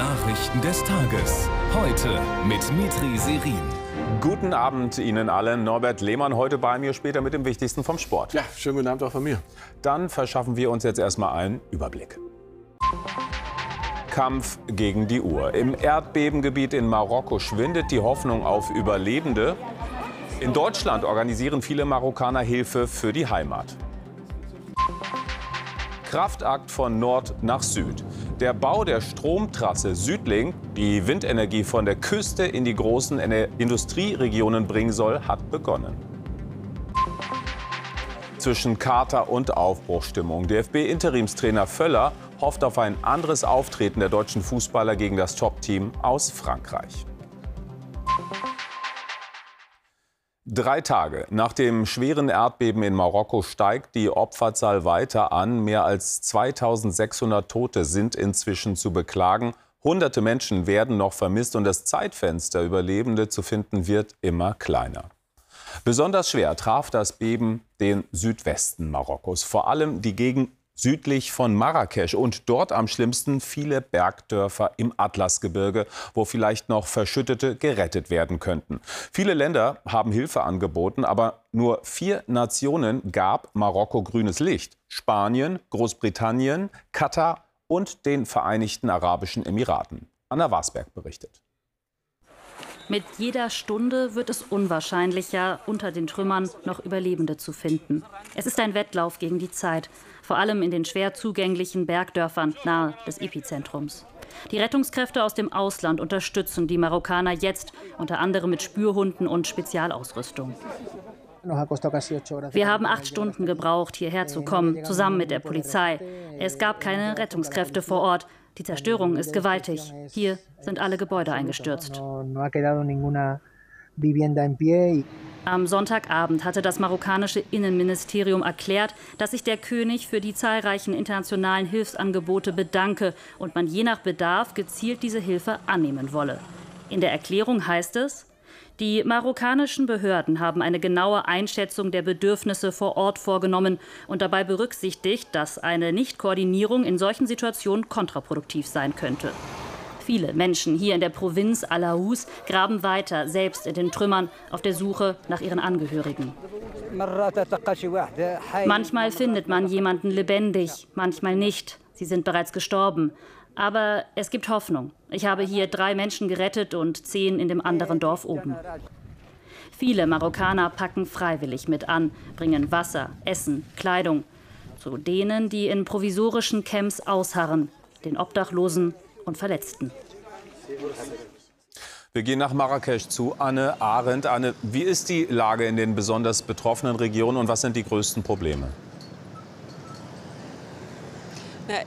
Nachrichten des Tages. Heute mit Mitri Serin. Guten Abend Ihnen allen. Norbert Lehmann heute bei mir, später mit dem Wichtigsten vom Sport. Ja, schönen guten Abend auch von mir. Dann verschaffen wir uns jetzt erstmal einen Überblick. Kampf gegen die Uhr. Im Erdbebengebiet in Marokko schwindet die Hoffnung auf Überlebende. In Deutschland organisieren viele Marokkaner Hilfe für die Heimat. Kraftakt von Nord nach Süd. Der Bau der Stromtrasse Südlink, die Windenergie von der Küste in die großen Industrieregionen bringen soll, hat begonnen. Zwischen Kater und Aufbruchstimmung. DFB-Interimstrainer Völler hofft auf ein anderes Auftreten der deutschen Fußballer gegen das Top-Team aus Frankreich. Drei Tage nach dem schweren Erdbeben in Marokko steigt die Opferzahl weiter an. Mehr als 2600 Tote sind inzwischen zu beklagen. Hunderte Menschen werden noch vermisst und das Zeitfenster, Überlebende zu finden, wird immer kleiner. Besonders schwer traf das Beben den Südwesten Marokkos, vor allem die Gegend südlich von Marrakesch und dort am schlimmsten viele Bergdörfer im Atlasgebirge, wo vielleicht noch Verschüttete gerettet werden könnten. Viele Länder haben Hilfe angeboten, aber nur vier Nationen gab Marokko grünes Licht. Spanien, Großbritannien, Katar und den Vereinigten Arabischen Emiraten. Anna Wasberg berichtet. Mit jeder Stunde wird es unwahrscheinlicher, unter den Trümmern noch Überlebende zu finden. Es ist ein Wettlauf gegen die Zeit, vor allem in den schwer zugänglichen Bergdörfern nahe des Epizentrums. Die Rettungskräfte aus dem Ausland unterstützen die Marokkaner jetzt, unter anderem mit Spürhunden und Spezialausrüstung. Wir haben acht Stunden gebraucht, hierher zu kommen, zusammen mit der Polizei. Es gab keine Rettungskräfte vor Ort. Die Zerstörung ist gewaltig. Hier sind alle Gebäude eingestürzt. Am Sonntagabend hatte das marokkanische Innenministerium erklärt, dass sich der König für die zahlreichen internationalen Hilfsangebote bedanke und man je nach Bedarf gezielt diese Hilfe annehmen wolle. In der Erklärung heißt es, die marokkanischen Behörden haben eine genaue Einschätzung der Bedürfnisse vor Ort vorgenommen und dabei berücksichtigt, dass eine Nichtkoordinierung in solchen Situationen kontraproduktiv sein könnte. Viele Menschen hier in der Provinz Alaus graben weiter, selbst in den Trümmern, auf der Suche nach ihren Angehörigen. Manchmal findet man jemanden lebendig, manchmal nicht. Sie sind bereits gestorben. Aber es gibt Hoffnung. Ich habe hier drei Menschen gerettet und zehn in dem anderen Dorf oben. Viele Marokkaner packen freiwillig mit an, bringen Wasser, Essen, Kleidung. Zu denen, die in provisorischen Camps ausharren, den Obdachlosen und Verletzten. Wir gehen nach Marrakesch zu Anne Arendt. Anne, wie ist die Lage in den besonders betroffenen Regionen und was sind die größten Probleme?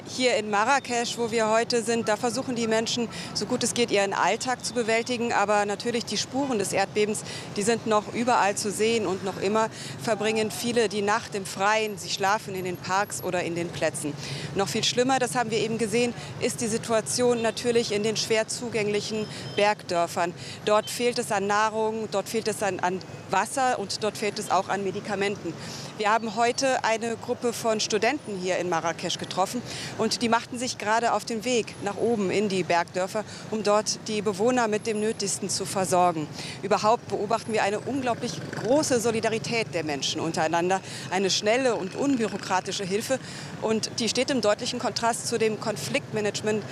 Hier in Marrakesch, wo wir heute sind, da versuchen die Menschen, so gut es geht, ihren Alltag zu bewältigen. Aber natürlich die Spuren des Erdbebens, die sind noch überall zu sehen. Und noch immer verbringen viele die Nacht im Freien. Sie schlafen in den Parks oder in den Plätzen. Noch viel schlimmer, das haben wir eben gesehen, ist die Situation natürlich in den schwer zugänglichen Bergdörfern. Dort fehlt es an Nahrung, dort fehlt es an, an Wasser und dort fehlt es auch an Medikamenten. Wir haben heute eine Gruppe von Studenten hier in Marrakesch getroffen und die machten sich gerade auf den Weg nach oben in die Bergdörfer, um dort die Bewohner mit dem Nötigsten zu versorgen. Überhaupt beobachten wir eine unglaublich große Solidarität der Menschen untereinander, eine schnelle und unbürokratische Hilfe und die steht im deutlichen Kontrast zu dem Konfliktmanagement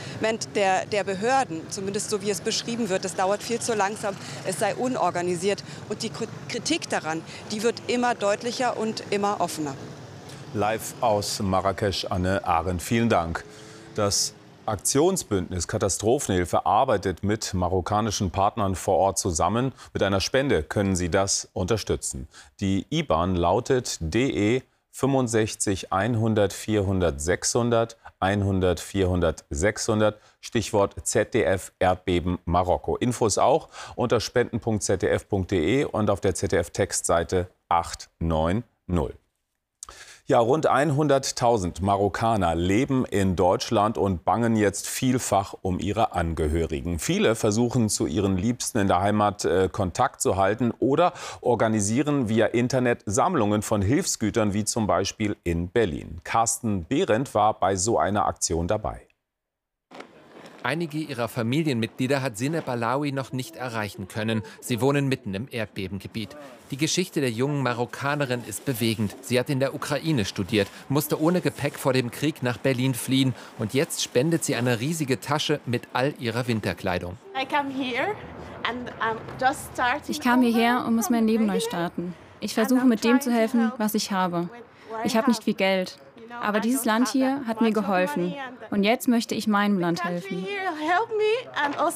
der, der Behörden, zumindest so wie es beschrieben wird. Es dauert viel zu langsam, es sei unorganisiert und die Kritik daran, die wird immer deutlicher und immer offener. Live aus Marrakesch, Anne Arendt. Vielen Dank. Das Aktionsbündnis Katastrophenhilfe arbeitet mit marokkanischen Partnern vor Ort zusammen. Mit einer Spende können Sie das unterstützen. Die IBAN lautet DE 65 100 400 600 100 400 600 Stichwort ZDF Erdbeben Marokko. Infos auch unter spenden.zdf.de und auf der ZDF Textseite 890. Ja, rund 100.000 Marokkaner leben in Deutschland und bangen jetzt vielfach um ihre Angehörigen. Viele versuchen zu ihren Liebsten in der Heimat äh, Kontakt zu halten oder organisieren via Internet Sammlungen von Hilfsgütern, wie zum Beispiel in Berlin. Carsten Behrendt war bei so einer Aktion dabei. Einige ihrer Familienmitglieder hat Sineb Alawi noch nicht erreichen können. Sie wohnen mitten im Erdbebengebiet. Die Geschichte der jungen Marokkanerin ist bewegend. Sie hat in der Ukraine studiert, musste ohne Gepäck vor dem Krieg nach Berlin fliehen und jetzt spendet sie eine riesige Tasche mit all ihrer Winterkleidung. Ich kam hierher und muss mein Leben neu starten. Ich versuche mit dem zu helfen, was ich habe. Ich habe nicht viel Geld. Aber dieses Land hier hat mir geholfen. Und jetzt möchte ich meinem Land helfen. Also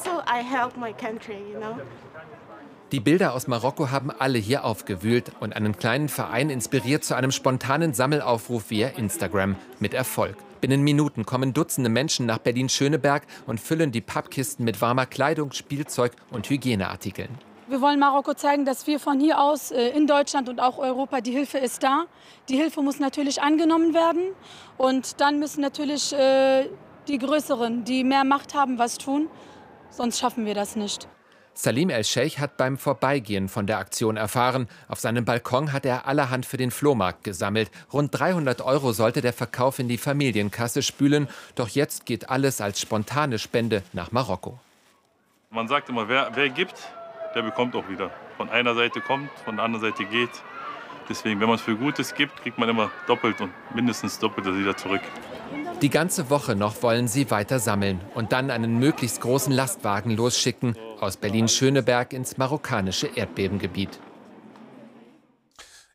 Die Bilder aus Marokko haben alle hier aufgewühlt und einen kleinen Verein inspiriert zu einem spontanen Sammelaufruf via Instagram mit Erfolg. Binnen Minuten kommen Dutzende Menschen nach Berlin-Schöneberg und füllen die Pappkisten mit warmer Kleidung, Spielzeug und Hygieneartikeln. Wir wollen Marokko zeigen, dass wir von hier aus äh, in Deutschland und auch Europa, die Hilfe ist da. Die Hilfe muss natürlich angenommen werden. Und dann müssen natürlich äh, die Größeren, die mehr Macht haben, was tun. Sonst schaffen wir das nicht. Salim El-Sheikh hat beim Vorbeigehen von der Aktion erfahren. Auf seinem Balkon hat er allerhand für den Flohmarkt gesammelt. Rund 300 Euro sollte der Verkauf in die Familienkasse spülen. Doch jetzt geht alles als spontane Spende nach Marokko. Man sagt immer, wer, wer gibt, der bekommt auch wieder. Von einer Seite kommt, von der anderen Seite geht. Deswegen, wenn man es für Gutes gibt, kriegt man immer doppelt und mindestens doppelt wieder zurück. Die ganze Woche noch wollen sie weiter sammeln und dann einen möglichst großen Lastwagen losschicken aus Berlin-Schöneberg ins marokkanische Erdbebengebiet.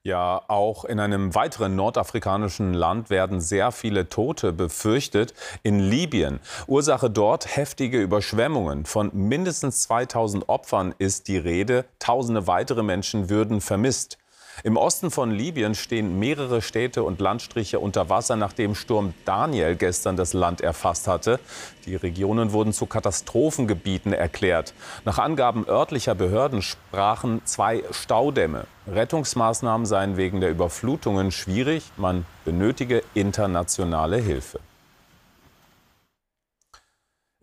Ja, auch in einem weiteren nordafrikanischen Land werden sehr viele Tote befürchtet. In Libyen. Ursache dort heftige Überschwemmungen. Von mindestens 2000 Opfern ist die Rede. Tausende weitere Menschen würden vermisst. Im Osten von Libyen stehen mehrere Städte und Landstriche unter Wasser, nachdem Sturm Daniel gestern das Land erfasst hatte. Die Regionen wurden zu Katastrophengebieten erklärt. Nach Angaben örtlicher Behörden sprachen zwei Staudämme. Rettungsmaßnahmen seien wegen der Überflutungen schwierig. Man benötige internationale Hilfe.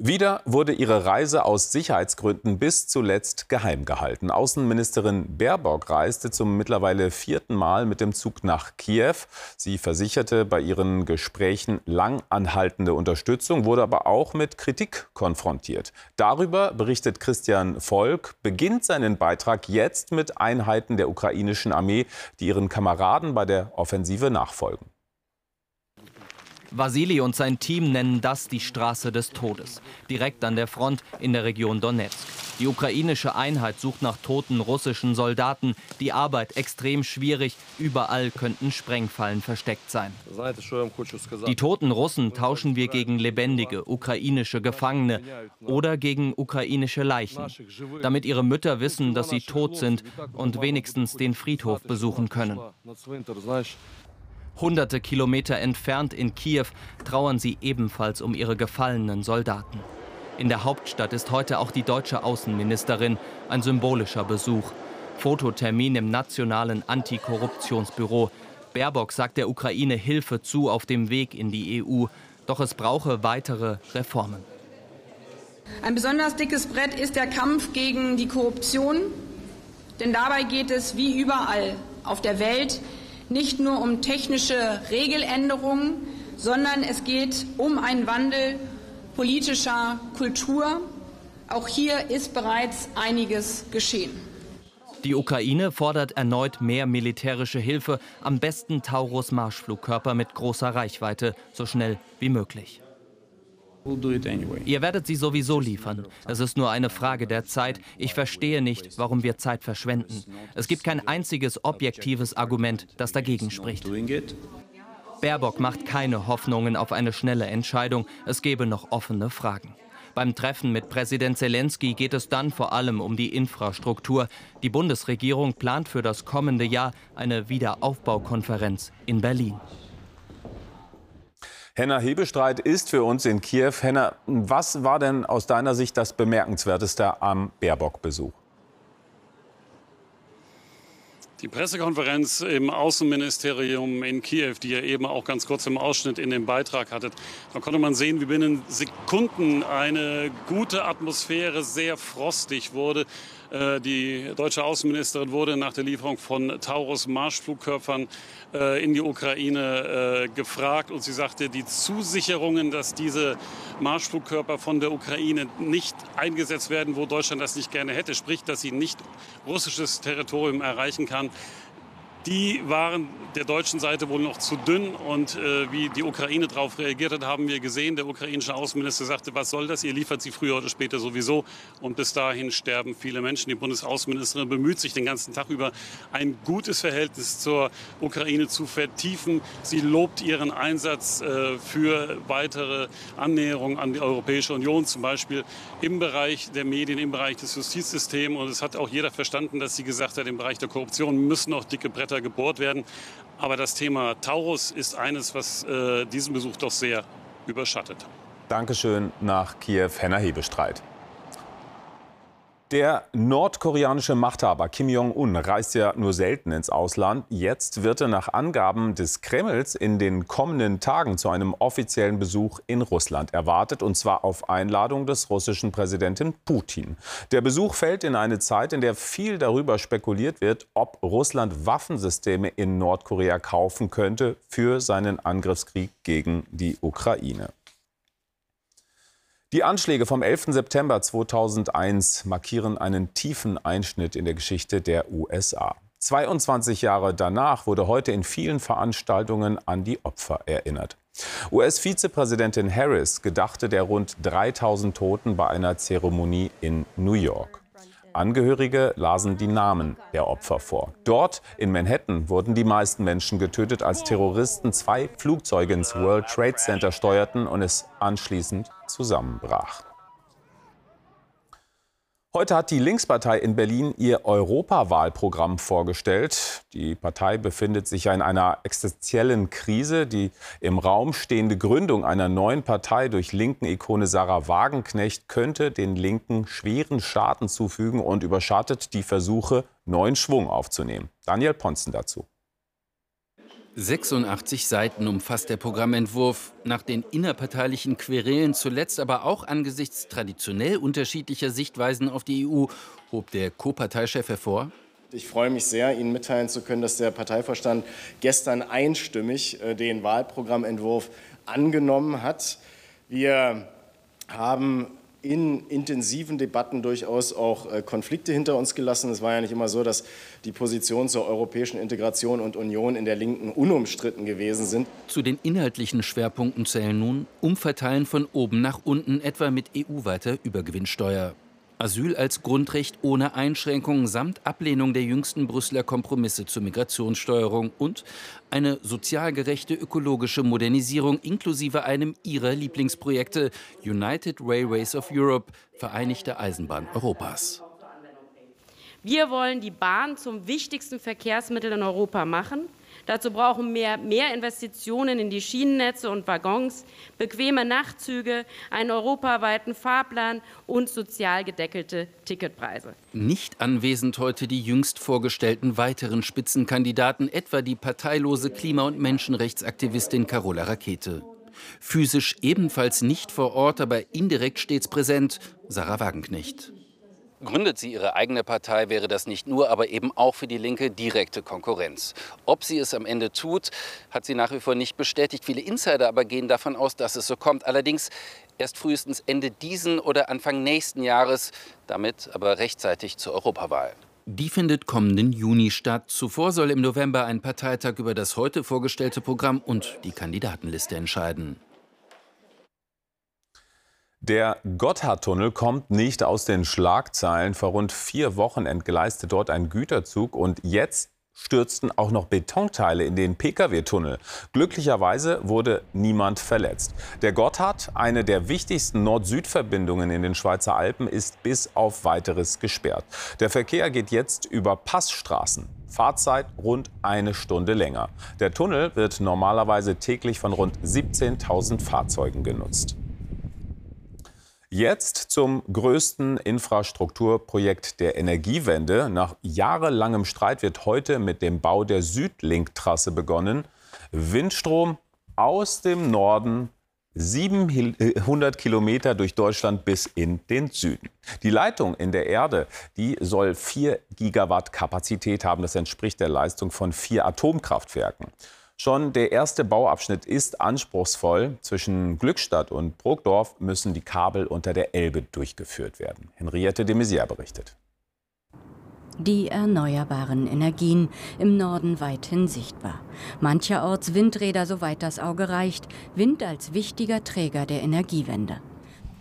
Wieder wurde ihre Reise aus Sicherheitsgründen bis zuletzt geheim gehalten. Außenministerin Baerbock reiste zum mittlerweile vierten Mal mit dem Zug nach Kiew. Sie versicherte bei ihren Gesprächen lang anhaltende Unterstützung, wurde aber auch mit Kritik konfrontiert. Darüber berichtet Christian Volk, beginnt seinen Beitrag jetzt mit Einheiten der ukrainischen Armee, die ihren Kameraden bei der Offensive nachfolgen. Vasili und sein Team nennen das die Straße des Todes, direkt an der Front in der Region Donetsk. Die ukrainische Einheit sucht nach toten russischen Soldaten. Die Arbeit extrem schwierig. Überall könnten Sprengfallen versteckt sein. Die toten Russen tauschen wir gegen lebendige ukrainische Gefangene oder gegen ukrainische Leichen, damit ihre Mütter wissen, dass sie tot sind und wenigstens den Friedhof besuchen können. Hunderte Kilometer entfernt in Kiew trauern sie ebenfalls um ihre gefallenen Soldaten. In der Hauptstadt ist heute auch die deutsche Außenministerin, ein symbolischer Besuch. Fototermin im Nationalen Antikorruptionsbüro. Baerbock sagt der Ukraine Hilfe zu auf dem Weg in die EU, doch es brauche weitere Reformen. Ein besonders dickes Brett ist der Kampf gegen die Korruption, denn dabei geht es wie überall auf der Welt nicht nur um technische Regeländerungen, sondern es geht um einen Wandel politischer Kultur. Auch hier ist bereits einiges geschehen. Die Ukraine fordert erneut mehr militärische Hilfe, am besten Taurus-Marschflugkörper mit großer Reichweite, so schnell wie möglich. Ihr werdet sie sowieso liefern. Es ist nur eine Frage der Zeit. Ich verstehe nicht, warum wir Zeit verschwenden. Es gibt kein einziges objektives Argument, das dagegen spricht. Baerbock macht keine Hoffnungen auf eine schnelle Entscheidung. Es gebe noch offene Fragen. Beim Treffen mit Präsident Zelensky geht es dann vor allem um die Infrastruktur. Die Bundesregierung plant für das kommende Jahr eine Wiederaufbaukonferenz in Berlin. Henna Hebestreit ist für uns in Kiew. Henna, was war denn aus deiner Sicht das Bemerkenswerteste am Baerbock-Besuch? Die Pressekonferenz im Außenministerium in Kiew, die ihr eben auch ganz kurz im Ausschnitt in dem Beitrag hattet, da konnte man sehen, wie binnen Sekunden eine gute Atmosphäre sehr frostig wurde. Äh, die deutsche Außenministerin wurde nach der Lieferung von Taurus-Marschflugkörpern äh, in die Ukraine äh, gefragt und sie sagte, die Zusicherungen, dass diese Marschflugkörper von der Ukraine nicht eingesetzt werden, wo Deutschland das nicht gerne hätte, sprich, dass sie nicht russisches Territorium erreichen kann, die waren der deutschen Seite wohl noch zu dünn. Und äh, wie die Ukraine darauf reagiert hat, haben wir gesehen. Der ukrainische Außenminister sagte, was soll das? Ihr liefert sie früher oder später sowieso. Und bis dahin sterben viele Menschen. Die Bundesaußenministerin bemüht sich den ganzen Tag über, ein gutes Verhältnis zur Ukraine zu vertiefen. Sie lobt ihren Einsatz äh, für weitere Annäherung an die Europäische Union, zum Beispiel im Bereich der Medien, im Bereich des Justizsystems. Und es hat auch jeder verstanden, dass sie gesagt hat, im Bereich der Korruption müssen noch dicke Bretter weiter gebohrt werden. Aber das Thema Taurus ist eines, was äh, diesen Besuch doch sehr überschattet. Dankeschön nach Kiew, Henna Hebestreit. Der nordkoreanische Machthaber Kim Jong-un reist ja nur selten ins Ausland. Jetzt wird er nach Angaben des Kremls in den kommenden Tagen zu einem offiziellen Besuch in Russland erwartet, und zwar auf Einladung des russischen Präsidenten Putin. Der Besuch fällt in eine Zeit, in der viel darüber spekuliert wird, ob Russland Waffensysteme in Nordkorea kaufen könnte für seinen Angriffskrieg gegen die Ukraine. Die Anschläge vom 11. September 2001 markieren einen tiefen Einschnitt in der Geschichte der USA. 22 Jahre danach wurde heute in vielen Veranstaltungen an die Opfer erinnert. US-Vizepräsidentin Harris gedachte der rund 3000 Toten bei einer Zeremonie in New York. Angehörige lasen die Namen der Opfer vor. Dort in Manhattan wurden die meisten Menschen getötet, als Terroristen zwei Flugzeuge ins World Trade Center steuerten und es anschließend zusammenbrach. Heute hat die Linkspartei in Berlin ihr Europawahlprogramm vorgestellt. Die Partei befindet sich ja in einer existenziellen Krise. Die im Raum stehende Gründung einer neuen Partei durch linken Ikone Sarah Wagenknecht könnte den Linken schweren Schaden zufügen und überschattet die Versuche, neuen Schwung aufzunehmen. Daniel Ponzen dazu. 86 Seiten umfasst der Programmentwurf. Nach den innerparteilichen Querelen zuletzt, aber auch angesichts traditionell unterschiedlicher Sichtweisen auf die EU, hob der Co-Parteichef hervor. Ich freue mich sehr, Ihnen mitteilen zu können, dass der Parteivorstand gestern einstimmig äh, den Wahlprogrammentwurf angenommen hat. Wir haben in intensiven Debatten durchaus auch äh, Konflikte hinter uns gelassen. Es war ja nicht immer so, dass die Positionen zur europäischen Integration und Union in der Linken unumstritten gewesen sind. Zu den inhaltlichen Schwerpunkten zählen nun Umverteilen von oben nach unten, etwa mit EU-weiter Übergewinnsteuer. Asyl als Grundrecht ohne Einschränkungen samt Ablehnung der jüngsten Brüsseler Kompromisse zur Migrationssteuerung und eine sozial gerechte ökologische Modernisierung inklusive einem ihrer Lieblingsprojekte United Railways of Europe, Vereinigte Eisenbahn Europas. Wir wollen die Bahn zum wichtigsten Verkehrsmittel in Europa machen. Dazu brauchen wir mehr Investitionen in die Schienennetze und Waggons, bequeme Nachtzüge, einen europaweiten Fahrplan und sozial gedeckelte Ticketpreise. Nicht anwesend heute die jüngst vorgestellten weiteren Spitzenkandidaten, etwa die parteilose Klima- und Menschenrechtsaktivistin Carola Rakete. Physisch ebenfalls nicht vor Ort, aber indirekt stets präsent, Sarah Wagenknecht. Gründet sie ihre eigene Partei, wäre das nicht nur, aber eben auch für die Linke direkte Konkurrenz. Ob sie es am Ende tut, hat sie nach wie vor nicht bestätigt. Viele Insider aber gehen davon aus, dass es so kommt. Allerdings erst frühestens Ende diesen oder Anfang nächsten Jahres, damit aber rechtzeitig zur Europawahl. Die findet kommenden Juni statt. Zuvor soll im November ein Parteitag über das heute vorgestellte Programm und die Kandidatenliste entscheiden. Der Gotthardtunnel kommt nicht aus den Schlagzeilen. Vor rund vier Wochen entgleiste dort ein Güterzug und jetzt stürzten auch noch Betonteile in den Pkw-Tunnel. Glücklicherweise wurde niemand verletzt. Der Gotthard, eine der wichtigsten Nord-Süd-Verbindungen in den Schweizer Alpen, ist bis auf weiteres gesperrt. Der Verkehr geht jetzt über Passstraßen. Fahrzeit rund eine Stunde länger. Der Tunnel wird normalerweise täglich von rund 17.000 Fahrzeugen genutzt. Jetzt zum größten Infrastrukturprojekt der Energiewende. Nach jahrelangem Streit wird heute mit dem Bau der Südlink-Trasse begonnen. Windstrom aus dem Norden 700 Kilometer durch Deutschland bis in den Süden. Die Leitung in der Erde, die soll 4 Gigawatt Kapazität haben. Das entspricht der Leistung von vier Atomkraftwerken. Schon der erste Bauabschnitt ist anspruchsvoll. Zwischen Glückstadt und Brokdorf müssen die Kabel unter der Elbe durchgeführt werden. Henriette de Maizière berichtet. Die erneuerbaren Energien im Norden weithin sichtbar. Mancherorts Windräder, soweit das Auge reicht. Wind als wichtiger Träger der Energiewende.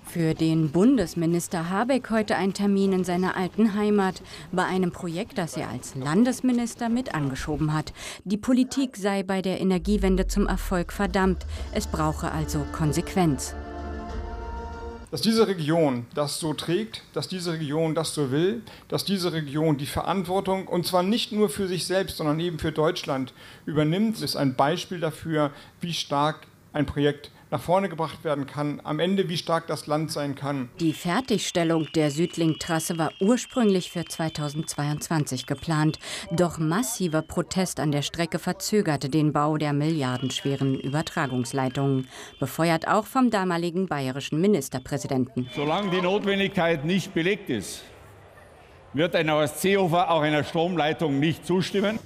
Für den Bundesminister Habeck heute ein Termin in seiner alten Heimat bei einem Projekt, das er als Landesminister mit angeschoben hat. Die Politik sei bei der Energiewende zum Erfolg verdammt. Es brauche also Konsequenz. Dass diese Region das so trägt, dass diese Region das so will, dass diese Region die Verantwortung, und zwar nicht nur für sich selbst, sondern eben für Deutschland übernimmt, ist ein Beispiel dafür, wie stark ein Projekt nach vorne gebracht werden kann, am Ende wie stark das Land sein kann. Die Fertigstellung der Südlink-Trasse war ursprünglich für 2022 geplant, doch massiver Protest an der Strecke verzögerte den Bau der milliardenschweren Übertragungsleitungen, befeuert auch vom damaligen bayerischen Ministerpräsidenten. Solange die Notwendigkeit nicht belegt ist, wird ein Horst Seehofer auch einer Stromleitung nicht zustimmen.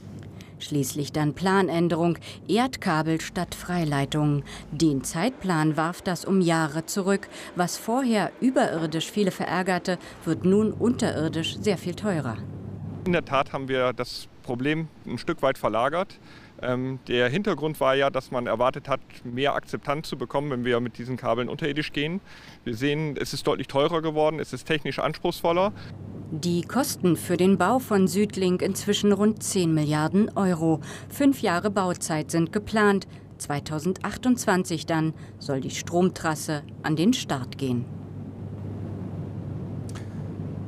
Schließlich dann Planänderung, Erdkabel statt Freileitung. Den Zeitplan warf das um Jahre zurück. Was vorher überirdisch viele verärgerte, wird nun unterirdisch sehr viel teurer. In der Tat haben wir das Problem ein Stück weit verlagert. Ähm, der Hintergrund war ja, dass man erwartet hat, mehr Akzeptanz zu bekommen, wenn wir mit diesen Kabeln unterirdisch gehen. Wir sehen, es ist deutlich teurer geworden, es ist technisch anspruchsvoller. Die Kosten für den Bau von Südlink inzwischen rund 10 Milliarden Euro. Fünf Jahre Bauzeit sind geplant. 2028 dann soll die Stromtrasse an den Start gehen.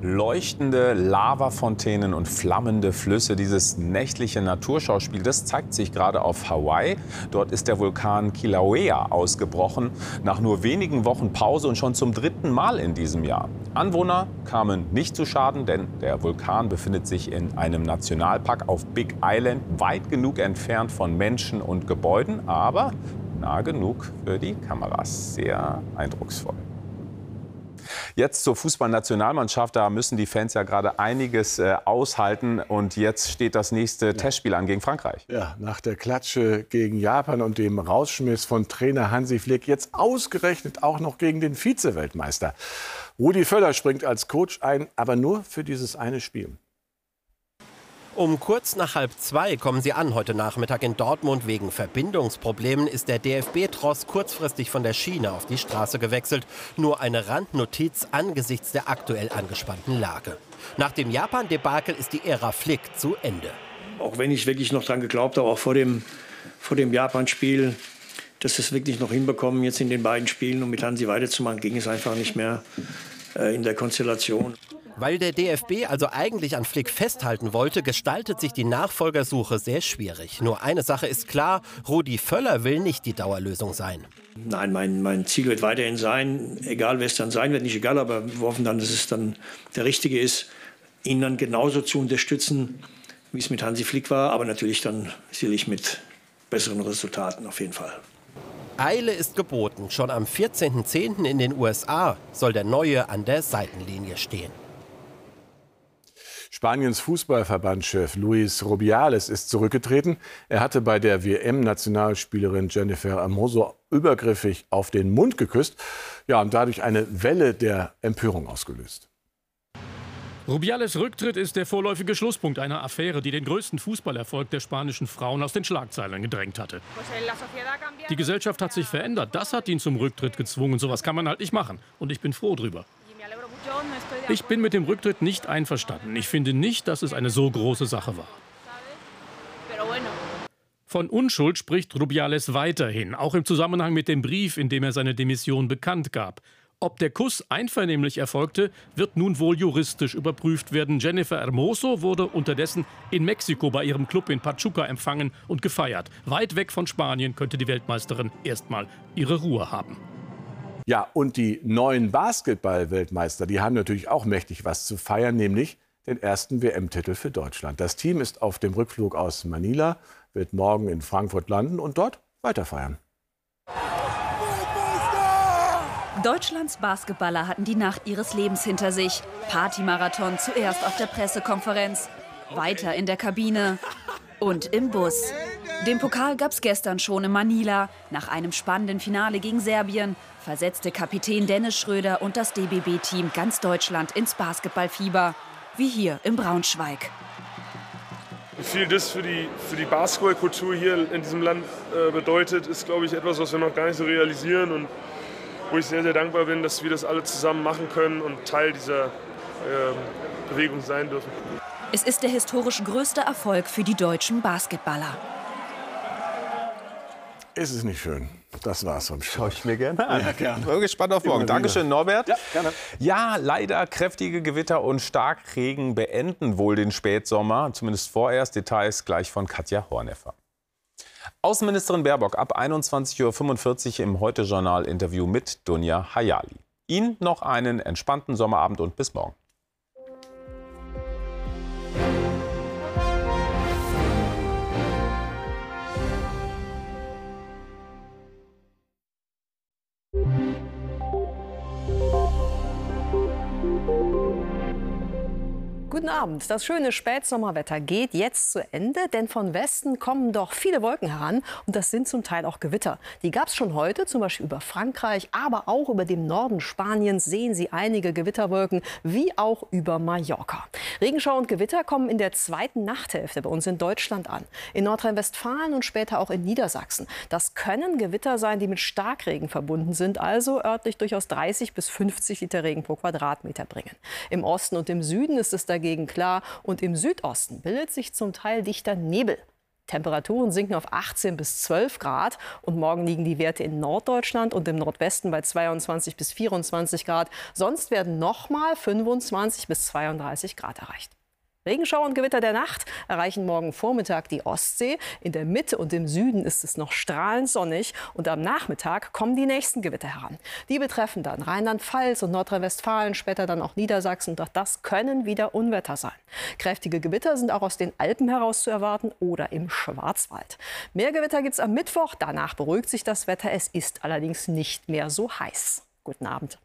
Leuchtende Lavafontänen und flammende Flüsse, dieses nächtliche Naturschauspiel, das zeigt sich gerade auf Hawaii. Dort ist der Vulkan Kilauea ausgebrochen, nach nur wenigen Wochen Pause und schon zum dritten Mal in diesem Jahr. Anwohner kamen nicht zu Schaden, denn der Vulkan befindet sich in einem Nationalpark auf Big Island, weit genug entfernt von Menschen und Gebäuden, aber nah genug für die Kameras. Sehr eindrucksvoll. Jetzt zur Fußballnationalmannschaft. Da müssen die Fans ja gerade einiges äh, aushalten. Und jetzt steht das nächste ja. Testspiel an gegen Frankreich. Ja, nach der Klatsche gegen Japan und dem Rausschmiss von Trainer Hansi Flick jetzt ausgerechnet auch noch gegen den Vize-Weltmeister. Rudi Völler springt als Coach ein, aber nur für dieses eine Spiel. Um kurz nach halb zwei kommen sie an. Heute Nachmittag in Dortmund. Wegen Verbindungsproblemen ist der DFB-Tross kurzfristig von der Schiene auf die Straße gewechselt. Nur eine Randnotiz angesichts der aktuell angespannten Lage. Nach dem Japan-Debakel ist die Ära Flick zu Ende. Auch wenn ich wirklich noch daran geglaubt habe, auch vor dem, vor dem Japan-Spiel, dass wir es wirklich noch hinbekommen, jetzt in den beiden Spielen und mit Hansi weiterzumachen, ging es einfach nicht mehr äh, in der Konstellation. Weil der DFB also eigentlich an Flick festhalten wollte, gestaltet sich die Nachfolgersuche sehr schwierig. Nur eine Sache ist klar, Rudi Völler will nicht die Dauerlösung sein. Nein, mein, mein Ziel wird weiterhin sein, egal wer es dann sein wird, nicht egal, aber wir hoffen dann, dass es dann der Richtige ist, ihn dann genauso zu unterstützen, wie es mit Hansi Flick war, aber natürlich dann sicherlich mit besseren Resultaten auf jeden Fall. Eile ist geboten. Schon am 14.10. in den USA soll der Neue an der Seitenlinie stehen. Spaniens Fußballverbandschef Luis Rubiales ist zurückgetreten. Er hatte bei der WM-Nationalspielerin Jennifer Hermoso übergriffig auf den Mund geküsst ja, und dadurch eine Welle der Empörung ausgelöst. Rubiales Rücktritt ist der vorläufige Schlusspunkt einer Affäre, die den größten Fußballerfolg der spanischen Frauen aus den Schlagzeilen gedrängt hatte. Die Gesellschaft hat sich verändert. Das hat ihn zum Rücktritt gezwungen. Sowas kann man halt nicht machen. Und ich bin froh drüber. Ich bin mit dem Rücktritt nicht einverstanden. Ich finde nicht, dass es eine so große Sache war. Von Unschuld spricht Rubiales weiterhin, auch im Zusammenhang mit dem Brief, in dem er seine Demission bekannt gab. Ob der Kuss einvernehmlich erfolgte, wird nun wohl juristisch überprüft werden. Jennifer Hermoso wurde unterdessen in Mexiko bei ihrem Club in Pachuca empfangen und gefeiert. Weit weg von Spanien könnte die Weltmeisterin erstmal ihre Ruhe haben. Ja, und die neuen Basketball-Weltmeister, die haben natürlich auch mächtig was zu feiern, nämlich den ersten WM-Titel für Deutschland. Das Team ist auf dem Rückflug aus Manila, wird morgen in Frankfurt landen und dort weiter feiern. Weltmeister! Deutschlands Basketballer hatten die Nacht ihres Lebens hinter sich. Partymarathon zuerst auf der Pressekonferenz, weiter in der Kabine und im Bus. Den Pokal gab's gestern schon in Manila. Nach einem spannenden Finale gegen Serbien versetzte Kapitän Dennis Schröder und das DBB-Team ganz Deutschland ins Basketballfieber. Wie hier im Braunschweig. Wie viel das für die, für die Basketballkultur hier in diesem Land äh, bedeutet, ist, glaube ich, etwas, was wir noch gar nicht so realisieren und wo ich sehr, sehr dankbar bin, dass wir das alle zusammen machen können und Teil dieser äh, Bewegung sein dürfen. Es ist der historisch größte Erfolg für die deutschen Basketballer. Ist es nicht schön? Das war's vom Schaue ich mir gerne an. Ja, gerne. Bin gespannt auf morgen. Immer Dankeschön, wieder. Norbert. Ja, gerne. Ja, leider kräftige Gewitter und Starkregen beenden wohl den Spätsommer. Zumindest vorerst. Details gleich von Katja Horneffer. Außenministerin Baerbock ab 21.45 Uhr im Heute-Journal-Interview mit Dunja Hayali. Ihnen noch einen entspannten Sommerabend und bis morgen. Guten Abend. Das schöne Spätsommerwetter geht jetzt zu Ende, denn von Westen kommen doch viele Wolken heran und das sind zum Teil auch Gewitter. Die gab es schon heute, zum Beispiel über Frankreich, aber auch über dem Norden Spaniens sehen Sie einige Gewitterwolken, wie auch über Mallorca. Regenschau und Gewitter kommen in der zweiten Nachthälfte bei uns in Deutschland an. In Nordrhein-Westfalen und später auch in Niedersachsen. Das können Gewitter sein, die mit Starkregen verbunden sind, also örtlich durchaus 30 bis 50 Liter Regen pro Quadratmeter bringen. Im Osten und im Süden ist es dagegen klar und im Südosten bildet sich zum Teil dichter Nebel. Temperaturen sinken auf 18 bis 12 Grad und morgen liegen die Werte in Norddeutschland und im Nordwesten bei 22 bis 24 Grad. Sonst werden nochmal 25 bis 32 Grad erreicht. Regenschauer und Gewitter der Nacht erreichen morgen Vormittag die Ostsee. In der Mitte und im Süden ist es noch strahlend sonnig. Und am Nachmittag kommen die nächsten Gewitter heran. Die betreffen dann Rheinland-Pfalz und Nordrhein-Westfalen, später dann auch Niedersachsen. Auch das können wieder Unwetter sein. Kräftige Gewitter sind auch aus den Alpen heraus zu erwarten oder im Schwarzwald. Mehr Gewitter gibt es am Mittwoch. Danach beruhigt sich das Wetter. Es ist allerdings nicht mehr so heiß. Guten Abend.